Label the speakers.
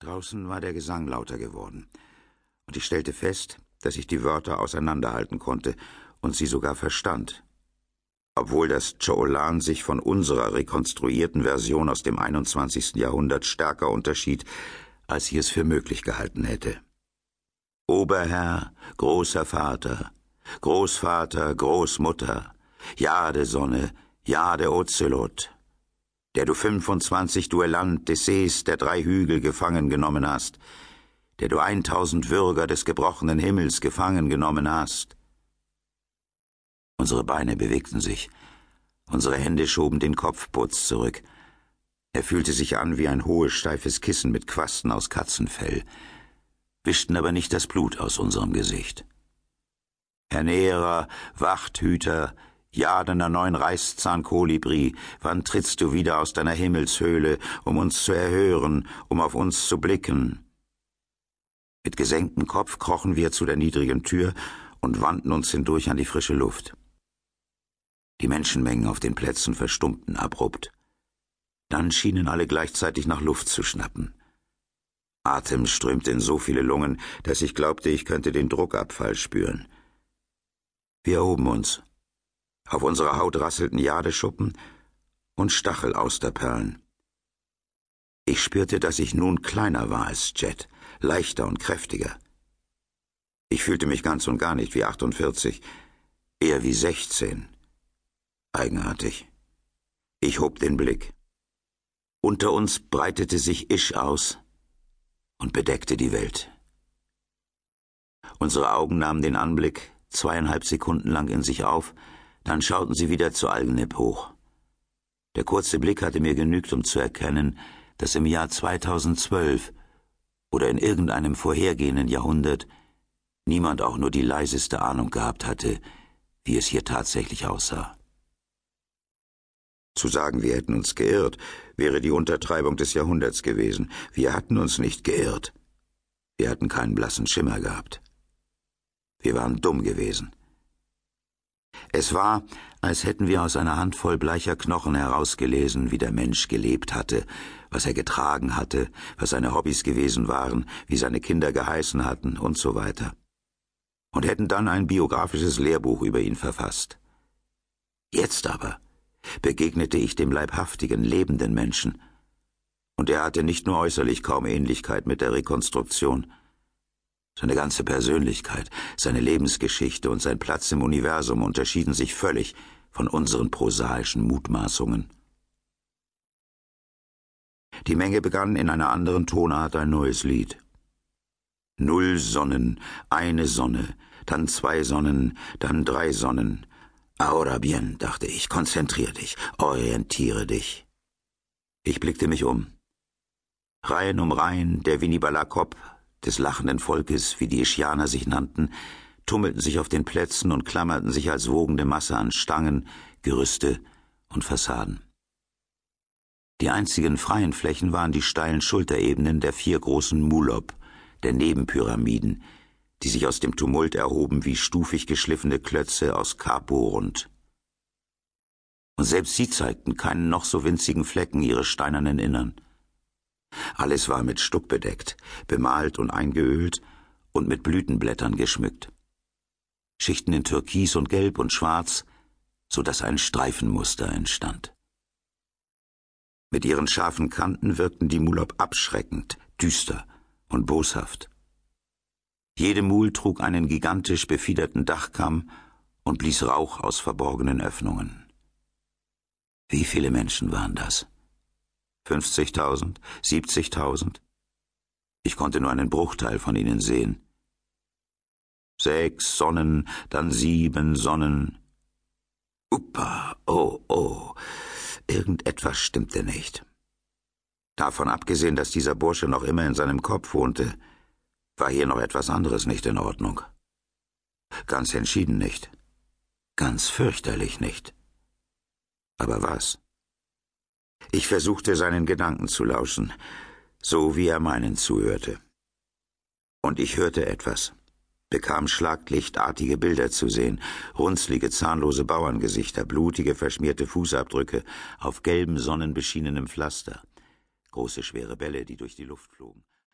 Speaker 1: Draußen war der Gesang lauter geworden, und ich stellte fest, dass ich die Wörter auseinanderhalten konnte und sie sogar verstand. Obwohl das Cholan sich von unserer rekonstruierten Version aus dem 21. Jahrhundert stärker unterschied, als ich es für möglich gehalten hätte. Oberherr, großer Vater, Großvater, Großmutter, Jade Sonne, Jade Ozelot, der du 25 Duellant des Sees der drei Hügel gefangen genommen hast, der du 1000 Würger des gebrochenen Himmels gefangen genommen hast. Unsere Beine bewegten sich, unsere Hände schoben den Kopfputz zurück. Er fühlte sich an wie ein hohes, steifes Kissen mit Quasten aus Katzenfell, wischten aber nicht das Blut aus unserem Gesicht. Ernährer, Wachthüter, jadener neun Reißzahnkolibri, wann trittst du wieder aus deiner Himmelshöhle, um uns zu erhören, um auf uns zu blicken? Mit gesenktem Kopf krochen wir zu der niedrigen Tür und wandten uns hindurch an die frische Luft. Die Menschenmengen auf den Plätzen verstummten abrupt. Dann schienen alle gleichzeitig nach Luft zu schnappen. Atem strömte in so viele Lungen, dass ich glaubte, ich könnte den Druckabfall spüren. Wir erhoben uns. Auf unserer Haut rasselten Jadeschuppen und Stachelausterperlen. Ich spürte, dass ich nun kleiner war als Jet, leichter und kräftiger. Ich fühlte mich ganz und gar nicht wie 48, eher wie 16. Eigenartig. Ich hob den Blick. Unter uns breitete sich Isch aus und bedeckte die Welt. Unsere Augen nahmen den Anblick zweieinhalb Sekunden lang in sich auf, dann schauten sie wieder zu Algenip hoch. Der kurze Blick hatte mir genügt, um zu erkennen, dass im Jahr 2012 oder in irgendeinem vorhergehenden Jahrhundert niemand auch nur die leiseste Ahnung gehabt hatte, wie es hier tatsächlich aussah. Zu sagen, wir hätten uns geirrt, wäre die Untertreibung des Jahrhunderts gewesen. Wir hatten uns nicht geirrt. Wir hatten keinen blassen Schimmer gehabt. Wir waren dumm gewesen. Es war, als hätten wir aus einer Handvoll bleicher Knochen herausgelesen, wie der Mensch gelebt hatte, was er getragen hatte, was seine Hobbys gewesen waren, wie seine Kinder geheißen hatten und so weiter. Und hätten dann ein biografisches Lehrbuch über ihn verfasst. Jetzt aber begegnete ich dem leibhaftigen, lebenden Menschen, und er hatte nicht nur äußerlich kaum Ähnlichkeit mit der Rekonstruktion, seine ganze Persönlichkeit, seine Lebensgeschichte und sein Platz im Universum unterschieden sich völlig von unseren prosaischen Mutmaßungen. Die Menge begann in einer anderen Tonart ein neues Lied. Null Sonnen, eine Sonne, dann zwei Sonnen, dann drei Sonnen. Ahora bien, dachte ich, konzentrier dich, orientiere dich. Ich blickte mich um. Reihen um Reihen der Winibalakop des lachenden Volkes, wie die Ischianer sich nannten, tummelten sich auf den Plätzen und klammerten sich als wogende Masse an Stangen, Gerüste und Fassaden. Die einzigen freien Flächen waren die steilen Schulterebenen der vier großen Mulob, der Nebenpyramiden, die sich aus dem Tumult erhoben wie stufig geschliffene Klötze aus Kaporund. Und selbst sie zeigten keinen noch so winzigen Flecken ihres steinernen Innern. Alles war mit Stuck bedeckt, bemalt und eingeölt und mit Blütenblättern geschmückt. Schichten in Türkis und Gelb und Schwarz, so dass ein Streifenmuster entstand. Mit ihren scharfen Kanten wirkten die Mulob abschreckend, düster und boshaft. Jede Mul trug einen gigantisch befiederten Dachkamm und blies Rauch aus verborgenen Öffnungen. Wie viele Menschen waren das? 50.000, 70.000. Ich konnte nur einen Bruchteil von ihnen sehen. Sechs Sonnen, dann sieben Sonnen. Uppa, oh, oh, irgendetwas stimmte nicht. Davon abgesehen, dass dieser Bursche noch immer in seinem Kopf wohnte, war hier noch etwas anderes nicht in Ordnung. Ganz entschieden nicht. Ganz fürchterlich nicht. Aber was? Ich versuchte seinen Gedanken zu lauschen, so wie er meinen zuhörte. Und ich hörte etwas, bekam schlaglichtartige Bilder zu sehen, runzlige, zahnlose Bauerngesichter, blutige, verschmierte Fußabdrücke auf gelbem, sonnenbeschienenem Pflaster, große, schwere Bälle, die durch die Luft flogen.